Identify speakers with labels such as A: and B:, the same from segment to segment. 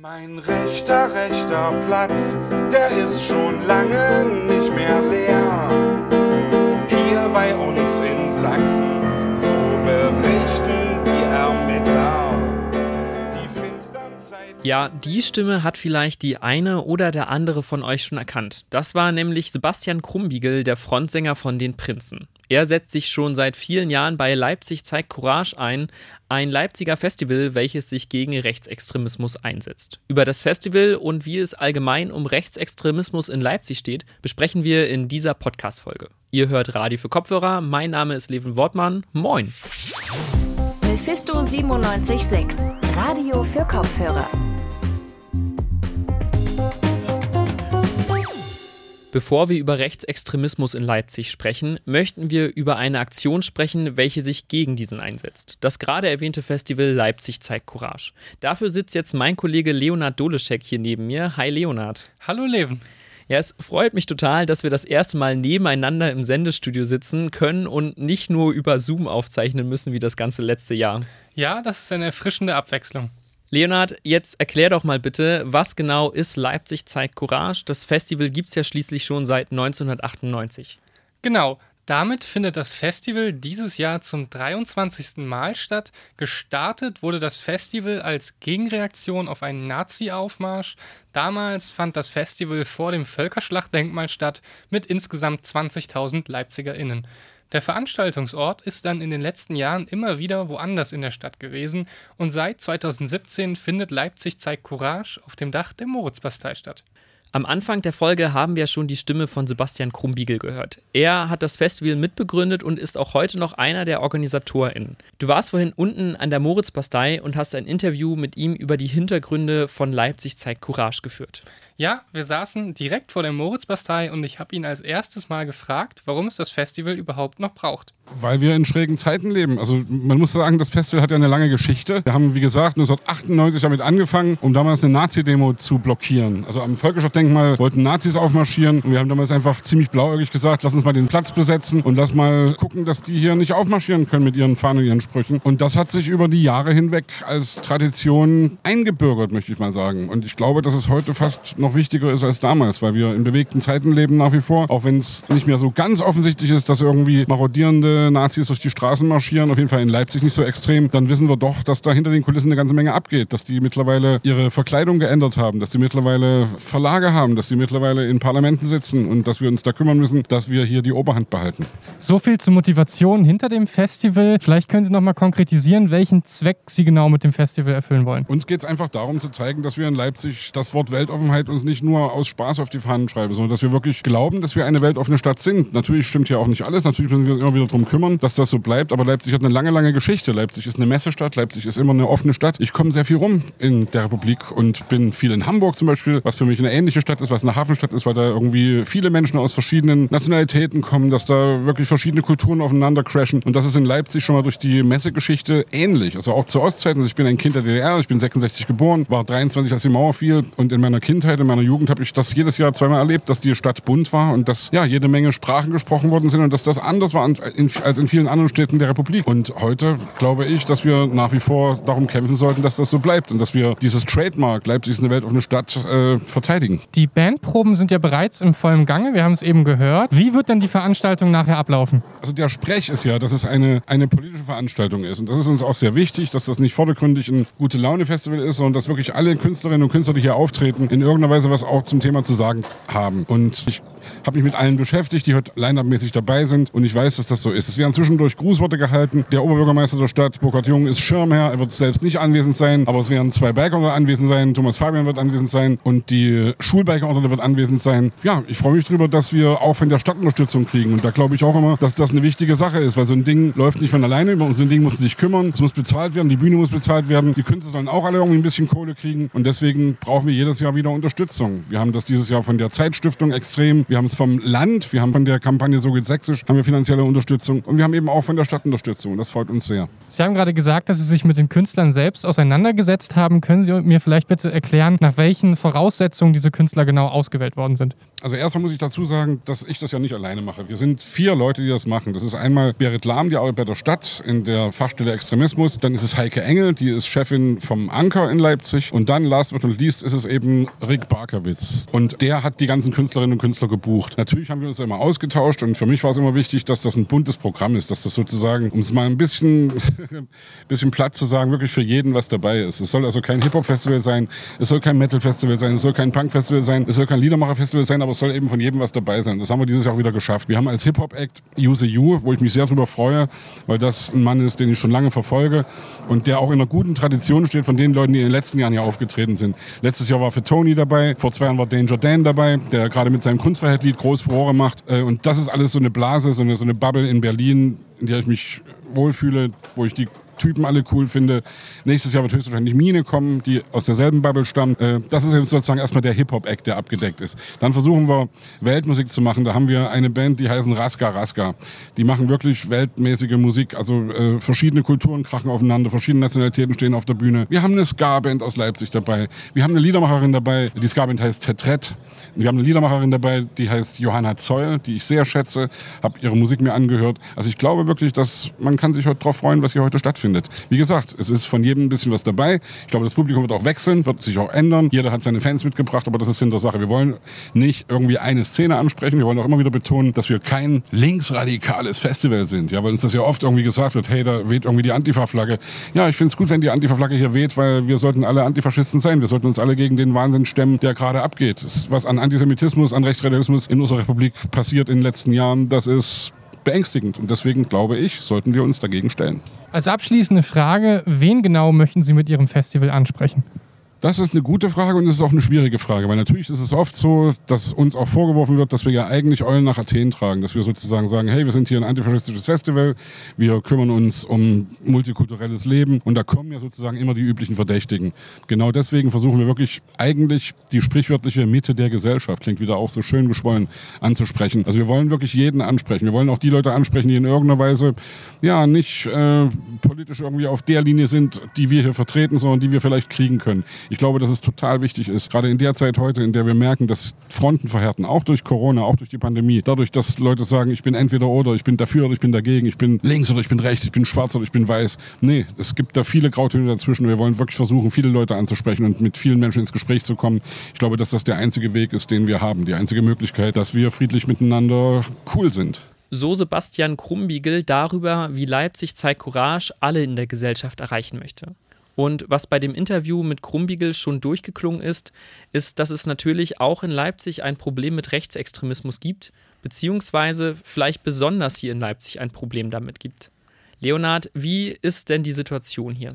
A: Mein rechter, rechter Platz, der ist schon lange nicht mehr leer. Hier bei uns in Sachsen, so berichten die Ermittler. Die finstern.
B: Ja, die Stimme hat vielleicht die eine oder der andere von euch schon erkannt. Das war nämlich Sebastian Krumbiegel, der Frontsänger von den Prinzen. Er setzt sich schon seit vielen Jahren bei Leipzig zeigt Courage ein, ein Leipziger Festival, welches sich gegen Rechtsextremismus einsetzt. Über das Festival und wie es allgemein um Rechtsextremismus in Leipzig steht, besprechen wir in dieser Podcast-Folge. Ihr hört Radio für Kopfhörer, mein Name ist Leven Wortmann. Moin!
C: Mephisto 976, Radio für Kopfhörer.
B: Bevor wir über Rechtsextremismus in Leipzig sprechen, möchten wir über eine Aktion sprechen, welche sich gegen diesen einsetzt. Das gerade erwähnte Festival Leipzig zeigt Courage. Dafür sitzt jetzt mein Kollege Leonard Doleschek hier neben mir. Hi Leonard.
D: Hallo Leven.
B: Ja, es freut mich total, dass wir das erste Mal nebeneinander im Sendestudio sitzen können und nicht nur über Zoom aufzeichnen müssen wie das ganze letzte Jahr.
D: Ja, das ist eine erfrischende Abwechslung.
B: Leonard, jetzt erklär doch mal bitte, was genau ist Leipzig zeigt Courage? Das Festival gibt es ja schließlich schon seit 1998.
D: Genau, damit findet das Festival dieses Jahr zum 23. Mal statt. Gestartet wurde das Festival als Gegenreaktion auf einen Nazi-Aufmarsch. Damals fand das Festival vor dem Völkerschlachtdenkmal statt mit insgesamt 20.000 LeipzigerInnen. Der Veranstaltungsort ist dann in den letzten Jahren immer wieder woanders in der Stadt gewesen und seit 2017 findet Leipzig zeigt Courage auf dem Dach der Moritzbastei statt.
B: Am Anfang der Folge haben wir schon die Stimme von Sebastian Krumbiegel gehört. Er hat das Festival mitbegründet und ist auch heute noch einer der OrganisatorInnen. Du warst vorhin unten an der Moritzbastei und hast ein Interview mit ihm über die Hintergründe von Leipzig zeigt Courage geführt.
D: Ja, wir saßen direkt vor der Moritzbastei und ich habe ihn als erstes Mal gefragt, warum es das Festival überhaupt noch braucht.
E: Weil wir in schrägen Zeiten leben. Also man muss sagen, das Festival hat ja eine lange Geschichte. Wir haben, wie gesagt, 1998 damit angefangen, um damals eine Nazi-Demo zu blockieren. Also am Völkerschlachtdenkmal wollten Nazis aufmarschieren und wir haben damals einfach ziemlich blauäugig gesagt, lass uns mal den Platz besetzen und lass mal gucken, dass die hier nicht aufmarschieren können mit ihren Fahnen und ihren Sprüchen. Und das hat sich über die Jahre hinweg als Tradition eingebürgert, möchte ich mal sagen. Und ich glaube, dass es heute fast noch wichtiger ist als damals, weil wir in bewegten Zeiten leben nach wie vor, auch wenn es nicht mehr so ganz offensichtlich ist, dass irgendwie marodierende Nazis durch die Straßen marschieren, auf jeden Fall in Leipzig nicht so extrem, dann wissen wir doch, dass da hinter den Kulissen eine ganze Menge abgeht, dass die mittlerweile ihre Verkleidung geändert haben, dass die mittlerweile Verlage haben, dass die mittlerweile in Parlamenten sitzen und dass wir uns da kümmern müssen, dass wir hier die Oberhand behalten.
D: So viel zur Motivation hinter dem Festival. Vielleicht können Sie noch mal konkretisieren, welchen Zweck Sie genau mit dem Festival erfüllen wollen.
E: Uns geht es einfach darum zu zeigen, dass wir in Leipzig das Wort Weltoffenheit uns nicht nur aus Spaß auf die Fahnen schreiben, sondern dass wir wirklich glauben, dass wir eine weltoffene Stadt sind. Natürlich stimmt hier auch nicht alles, natürlich müssen wir uns immer wieder darum kümmern, dass das so bleibt, aber Leipzig hat eine lange, lange Geschichte. Leipzig ist eine Messestadt, Leipzig ist immer eine offene Stadt. Ich komme sehr viel rum in der Republik und bin viel in Hamburg zum Beispiel, was für mich eine ähnliche Stadt ist, was eine Hafenstadt ist, weil da irgendwie viele Menschen aus verschiedenen Nationalitäten kommen, dass da wirklich verschiedene Kulturen aufeinander crashen und das ist in Leipzig schon mal durch die Messegeschichte ähnlich. Also auch zur Ostzeit, also ich bin ein Kind der DDR, ich bin 66 geboren, war 23, als die Mauer fiel und in meiner Kindheit, in meiner Jugend habe ich das jedes Jahr zweimal erlebt, dass die Stadt bunt war und dass ja jede Menge Sprachen gesprochen worden sind und dass das anders war als in vielen anderen Städten der Republik. Und heute glaube ich, dass wir nach wie vor darum kämpfen sollten, dass das so bleibt und dass wir dieses Trademark Leipzig ist eine weltoffene Stadt äh, verteidigen.
D: Die Bandproben sind ja bereits im vollen Gange, wir haben es eben gehört. Wie wird denn die Veranstaltung nachher ablaufen?
E: Also der Sprech ist ja, dass es eine, eine politische Veranstaltung ist und das ist uns auch sehr wichtig, dass das nicht vordergründig ein gute Laune Festival ist, sondern dass wirklich alle Künstlerinnen und Künstler, die hier auftreten, in irgendeiner Weise was auch zum Thema zu sagen haben. Und ich habe mich mit allen beschäftigt, die heute line-up-mäßig dabei sind und ich weiß, dass das so ist. Es werden zwischendurch Grußworte gehalten. Der Oberbürgermeister der Stadt, Burkhard Jung, ist Schirmherr. Er wird selbst nicht anwesend sein, aber es werden zwei Biker anwesend sein. Thomas Fabian wird anwesend sein und die Schulbiker wird anwesend sein. Ja, ich freue mich darüber, dass wir auch von der Stadt Unterstützung kriegen und da glaube ich auch immer, dass das eine wichtige Sache ist, weil so ein Ding läuft nicht von alleine. Um so ein Ding muss sich kümmern. Es muss bezahlt werden, die Bühne muss bezahlt werden. Die Künstler sollen auch alle irgendwie ein bisschen Kohle kriegen und deswegen brauchen wir jedes Jahr wieder Unterstützung. Wir haben das dieses Jahr von der Zeitstiftung extrem. Wir wir haben es vom Land, wir haben von der Kampagne So geht Sächsisch, haben wir finanzielle Unterstützung und wir haben eben auch von der Stadt Unterstützung. Das freut uns sehr.
D: Sie haben gerade gesagt, dass Sie sich mit den Künstlern selbst auseinandergesetzt haben. Können Sie mir vielleicht bitte erklären, nach welchen Voraussetzungen diese Künstler genau ausgewählt worden sind?
E: Also erstmal muss ich dazu sagen, dass ich das ja nicht alleine mache. Wir sind vier Leute, die das machen. Das ist einmal Berit Lahm, die arbeitet bei der Stadt in der Fachstelle Extremismus. Dann ist es Heike Engel, die ist Chefin vom Anker in Leipzig. Und dann, last but not least, ist es eben Rick Barkowitz. Und der hat die ganzen Künstlerinnen und Künstler gebucht. Natürlich haben wir uns immer ausgetauscht und für mich war es immer wichtig, dass das ein buntes Programm ist, dass das sozusagen, um es mal ein bisschen, bisschen platt zu sagen, wirklich für jeden was dabei ist. Es soll also kein Hip-Hop-Festival sein, es soll kein Metal-Festival sein, es soll kein Punk-Festival sein, es soll kein Liedermacher-Festival sein, aber es soll eben von jedem was dabei sein. Das haben wir dieses Jahr auch wieder geschafft. Wir haben als Hip-Hop-Act Use You, wo ich mich sehr darüber freue, weil das ein Mann ist, den ich schon lange verfolge und der auch in einer guten Tradition steht von den Leuten, die in den letzten Jahren hier aufgetreten sind. Letztes Jahr war für Tony dabei, vor zwei Jahren war Danger Dan dabei, der gerade mit seinem Kunstfreiheit-Lied groß Furore macht. Äh, und das ist alles so eine Blase, so eine, so eine Bubble in Berlin, in der ich mich wohlfühle, wo ich die Typen alle cool finde. Nächstes Jahr wird höchstwahrscheinlich Mine kommen, die aus derselben Bubble stammt. Äh, das ist jetzt sozusagen erstmal der Hip-Hop-Act, der abgedeckt ist. Dann versuchen wir Weltmusik zu machen. Da haben wir eine Band, die heißen Raska Raska. Die machen wirklich weltmäßige Musik. Also äh, verschiedene Kulturen krachen aufeinander, verschiedene Nationalitäten stehen auf der Bühne. Wir haben eine Ska-Band aus Leipzig dabei. Wir haben eine Liedermacherin dabei. Die Ska-Band heißt Tetret. Wir haben eine Liedermacherin dabei, die heißt Johanna Zeul, die ich sehr schätze, habe ihre Musik mir angehört. Also ich glaube wirklich, dass man kann sich heute darauf freuen, was hier heute stattfindet. Wie gesagt, es ist von jedem ein bisschen was dabei. Ich glaube, das Publikum wird auch wechseln, wird sich auch ändern. Jeder hat seine Fans mitgebracht, aber das ist Sinn der Sache. Wir wollen nicht irgendwie eine Szene ansprechen. Wir wollen auch immer wieder betonen, dass wir kein linksradikales Festival sind. Ja, weil uns das ja oft irgendwie gesagt wird, hey, da weht irgendwie die Antifa-Flagge. Ja, ich finde es gut, wenn die Antifa-Flagge hier weht, weil wir sollten alle Antifaschisten sein. Wir sollten uns alle gegen den Wahnsinn stemmen, der gerade abgeht. Was an Antisemitismus, an Rechtsradikalismus in unserer Republik passiert in den letzten Jahren, das ist beängstigend. Und deswegen glaube ich, sollten wir uns dagegen stellen.
D: Als abschließende Frage, wen genau möchten Sie mit Ihrem Festival ansprechen?
E: Das ist eine gute Frage und es ist auch eine schwierige Frage, weil natürlich ist es oft so, dass uns auch vorgeworfen wird, dass wir ja eigentlich Eulen nach Athen tragen, dass wir sozusagen sagen, hey, wir sind hier ein antifaschistisches Festival, wir kümmern uns um multikulturelles Leben und da kommen ja sozusagen immer die üblichen Verdächtigen. Genau deswegen versuchen wir wirklich eigentlich die sprichwörtliche Mitte der Gesellschaft, klingt wieder auch so schön geschwollen, anzusprechen. Also wir wollen wirklich jeden ansprechen. Wir wollen auch die Leute ansprechen, die in irgendeiner Weise ja nicht äh, politisch irgendwie auf der Linie sind, die wir hier vertreten, sondern die wir vielleicht kriegen können. Ich glaube, dass es total wichtig ist, gerade in der Zeit heute, in der wir merken, dass Fronten verhärten, auch durch Corona, auch durch die Pandemie, dadurch, dass Leute sagen, ich bin entweder oder, ich bin dafür oder ich bin dagegen, ich bin links oder ich bin rechts, ich bin schwarz oder ich bin weiß. Nee, es gibt da viele Grautöne dazwischen. Wir wollen wirklich versuchen, viele Leute anzusprechen und mit vielen Menschen ins Gespräch zu kommen. Ich glaube, dass das der einzige Weg ist, den wir haben, die einzige Möglichkeit, dass wir friedlich miteinander cool sind.
B: So Sebastian Krumbiegel darüber, wie Leipzig zeigt Courage alle in der Gesellschaft erreichen möchte. Und was bei dem Interview mit Krumbiegel schon durchgeklungen ist, ist, dass es natürlich auch in Leipzig ein Problem mit Rechtsextremismus gibt, beziehungsweise vielleicht besonders hier in Leipzig ein Problem damit gibt. Leonard, wie ist denn die Situation hier?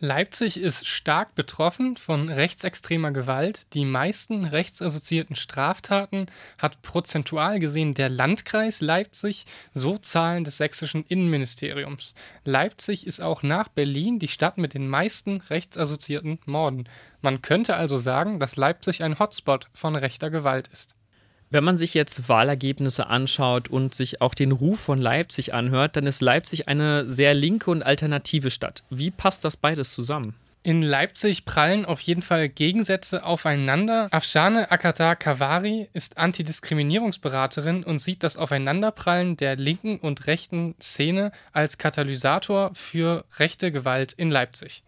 D: Leipzig ist stark betroffen von rechtsextremer Gewalt. Die meisten rechtsassoziierten Straftaten hat prozentual gesehen der Landkreis Leipzig, so Zahlen des sächsischen Innenministeriums. Leipzig ist auch nach Berlin die Stadt mit den meisten rechtsassoziierten Morden. Man könnte also sagen, dass Leipzig ein Hotspot von rechter Gewalt ist.
B: Wenn man sich jetzt Wahlergebnisse anschaut und sich auch den Ruf von Leipzig anhört, dann ist Leipzig eine sehr linke und alternative Stadt. Wie passt das beides zusammen?
D: In Leipzig prallen auf jeden Fall Gegensätze aufeinander. Afshane Akatar Kavari ist Antidiskriminierungsberaterin und sieht das Aufeinanderprallen der linken und rechten Szene als Katalysator für rechte Gewalt in Leipzig.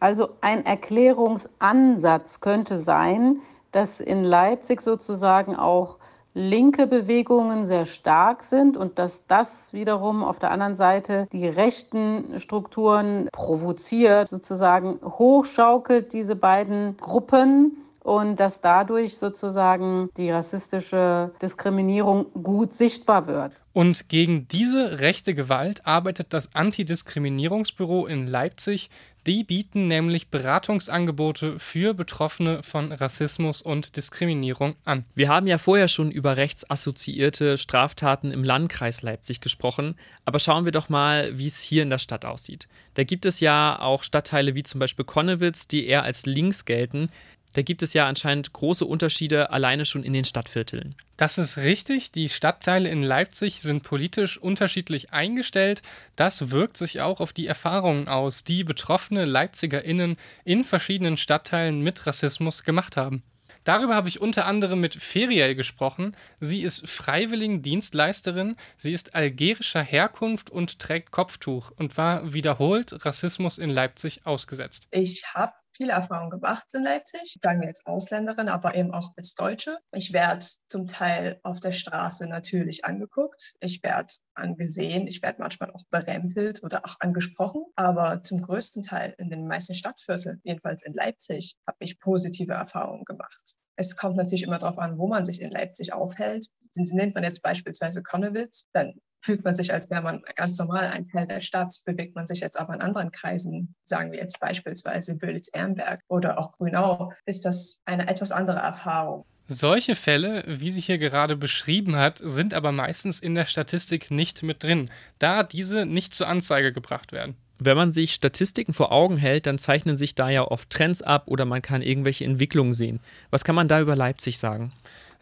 F: Also ein Erklärungsansatz könnte sein, dass in Leipzig sozusagen auch linke Bewegungen sehr stark sind und dass das wiederum auf der anderen Seite die rechten Strukturen provoziert, sozusagen hochschaukelt diese beiden Gruppen und dass dadurch sozusagen die rassistische Diskriminierung gut sichtbar wird.
D: Und gegen diese rechte Gewalt arbeitet das Antidiskriminierungsbüro in Leipzig. Die bieten nämlich Beratungsangebote für Betroffene von Rassismus und Diskriminierung an.
B: Wir haben ja vorher schon über rechtsassoziierte Straftaten im Landkreis Leipzig gesprochen, aber schauen wir doch mal, wie es hier in der Stadt aussieht. Da gibt es ja auch Stadtteile wie zum Beispiel Konnewitz, die eher als links gelten. Da gibt es ja anscheinend große Unterschiede alleine schon in den Stadtvierteln.
D: Das ist richtig. Die Stadtteile in Leipzig sind politisch unterschiedlich eingestellt. Das wirkt sich auch auf die Erfahrungen aus, die betroffene LeipzigerInnen in verschiedenen Stadtteilen mit Rassismus gemacht haben. Darüber habe ich unter anderem mit Feriel gesprochen. Sie ist Freiwilligendienstleisterin, sie ist algerischer Herkunft und trägt Kopftuch und war wiederholt Rassismus in Leipzig ausgesetzt.
G: Ich habe viele Erfahrungen gemacht in Leipzig, sagen wir jetzt Ausländerin, aber eben auch als Deutsche. Ich werde zum Teil auf der Straße natürlich angeguckt, ich werde angesehen, ich werde manchmal auch berempelt oder auch angesprochen, aber zum größten Teil in den meisten Stadtvierteln, jedenfalls in Leipzig, habe ich positive Erfahrungen gemacht. Es kommt natürlich immer darauf an, wo man sich in Leipzig aufhält. Nennt man jetzt beispielsweise Konnewitz, dann fühlt man sich, als wäre man ganz normal ein Teil der Stadt. Bewegt man sich jetzt aber in anderen Kreisen, sagen wir jetzt beispielsweise Böhlitz-Ehrenberg oder auch Grünau, ist das eine etwas andere Erfahrung.
D: Solche Fälle, wie sie hier gerade beschrieben hat, sind aber meistens in der Statistik nicht mit drin, da diese nicht zur Anzeige gebracht werden.
B: Wenn man sich Statistiken vor Augen hält, dann zeichnen sich da ja oft Trends ab oder man kann irgendwelche Entwicklungen sehen. Was kann man da über Leipzig sagen?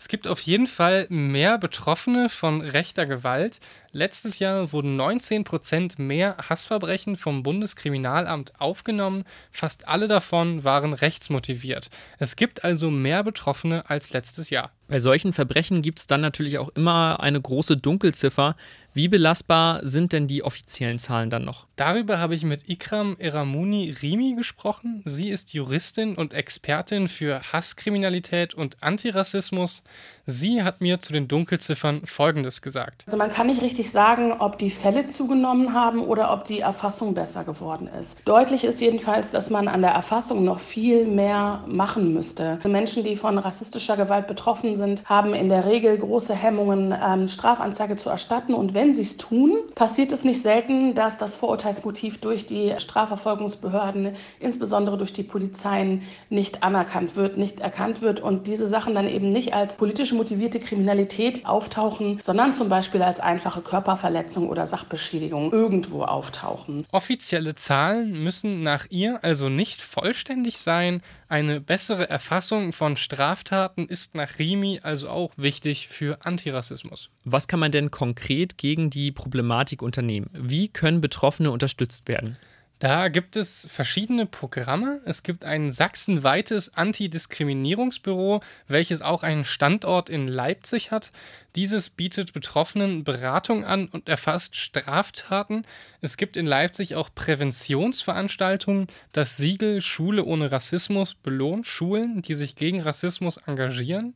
D: Es gibt auf jeden Fall mehr Betroffene von rechter Gewalt. Letztes Jahr wurden 19 Prozent mehr Hassverbrechen vom Bundeskriminalamt aufgenommen. Fast alle davon waren rechtsmotiviert. Es gibt also mehr Betroffene als letztes Jahr.
B: Bei solchen Verbrechen gibt es dann natürlich auch immer eine große Dunkelziffer. Wie belastbar sind denn die offiziellen Zahlen dann noch?
D: Darüber habe ich mit Ikram Eramuni Rimi gesprochen. Sie ist Juristin und Expertin für Hasskriminalität und Antirassismus. Sie hat mir zu den Dunkelziffern Folgendes gesagt.
H: Also man kann nicht richtig sagen, ob die Fälle zugenommen haben oder ob die Erfassung besser geworden ist. Deutlich ist jedenfalls, dass man an der Erfassung noch viel mehr machen müsste. Menschen, die von rassistischer Gewalt betroffen sind, haben in der Regel große Hemmungen, ähm, Strafanzeige zu erstatten. Und wenn sie es tun, passiert es nicht selten, dass das Vorurteilsmotiv durch die Strafverfolgungsbehörden, insbesondere durch die Polizeien, nicht anerkannt wird, nicht erkannt wird und diese Sachen dann eben nicht als politische motivierte Kriminalität auftauchen, sondern zum Beispiel als einfache Körperverletzung oder Sachbeschädigung irgendwo auftauchen.
D: Offizielle Zahlen müssen nach ihr also nicht vollständig sein. Eine bessere Erfassung von Straftaten ist nach Rimi also auch wichtig für Antirassismus.
B: Was kann man denn konkret gegen die Problematik unternehmen? Wie können Betroffene unterstützt werden?
D: Da gibt es verschiedene Programme. Es gibt ein sachsenweites Antidiskriminierungsbüro, welches auch einen Standort in Leipzig hat. Dieses bietet Betroffenen Beratung an und erfasst Straftaten. Es gibt in Leipzig auch Präventionsveranstaltungen. Das Siegel Schule ohne Rassismus belohnt Schulen, die sich gegen Rassismus engagieren.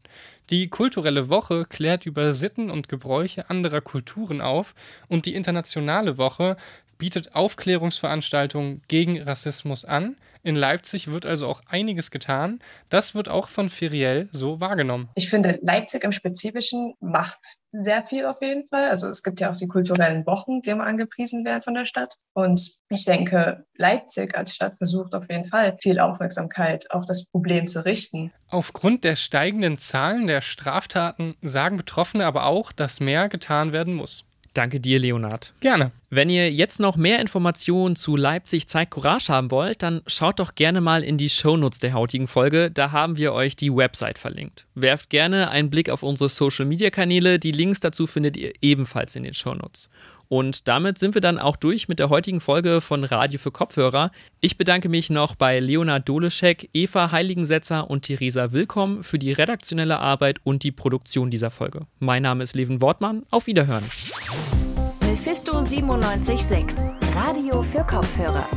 D: Die kulturelle Woche klärt über Sitten und Gebräuche anderer Kulturen auf und die internationale Woche bietet Aufklärungsveranstaltungen gegen Rassismus an. In Leipzig wird also auch einiges getan. Das wird auch von Feriel so wahrgenommen.
G: Ich finde, Leipzig im Spezifischen macht sehr viel auf jeden Fall. Also es gibt ja auch die kulturellen Wochen, die immer angepriesen werden von der Stadt. Und ich denke, Leipzig als Stadt versucht auf jeden Fall viel Aufmerksamkeit auf das Problem zu richten.
D: Aufgrund der steigenden Zahlen der Straftaten sagen Betroffene aber auch, dass mehr getan werden muss.
B: Danke dir, Leonard.
D: Gerne.
B: Wenn ihr jetzt noch mehr Informationen zu Leipzig Zeit Courage haben wollt, dann schaut doch gerne mal in die Shownotes der heutigen Folge. Da haben wir euch die Website verlinkt. Werft gerne einen Blick auf unsere Social Media Kanäle. Die Links dazu findet ihr ebenfalls in den Shownotes. Und damit sind wir dann auch durch mit der heutigen Folge von Radio für Kopfhörer. Ich bedanke mich noch bei Leonard Doleschek, Eva Heiligensetzer und Theresa Willkomm für die redaktionelle Arbeit und die Produktion dieser Folge. Mein Name ist Levin Wortmann. Auf Wiederhören.
C: Mephisto 976, Radio für Kopfhörer.